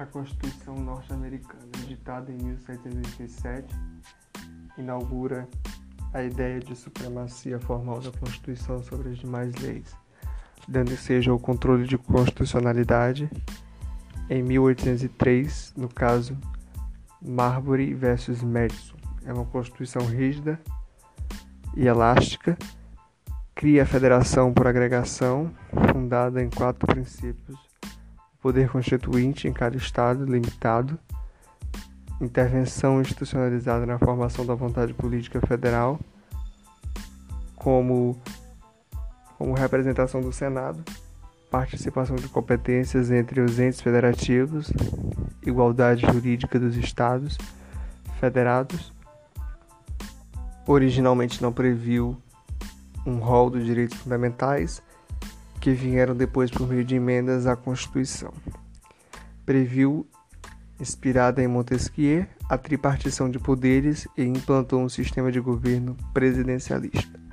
A Constituição norte-americana, editada em 1787, inaugura a ideia de supremacia formal da Constituição sobre as demais leis, dando seja o controle de constitucionalidade. Em 1803, no caso Marbury versus Madison, é uma Constituição rígida e elástica, cria a Federação por agregação, fundada em quatro princípios poder constituinte em cada Estado limitado, intervenção institucionalizada na formação da vontade política federal, como, como representação do Senado, participação de competências entre os entes federativos, igualdade jurídica dos Estados federados. Originalmente não previu um rol dos direitos fundamentais que vieram depois por meio de emendas à Constituição. Previu, inspirada em Montesquieu, a tripartição de poderes e implantou um sistema de governo presidencialista.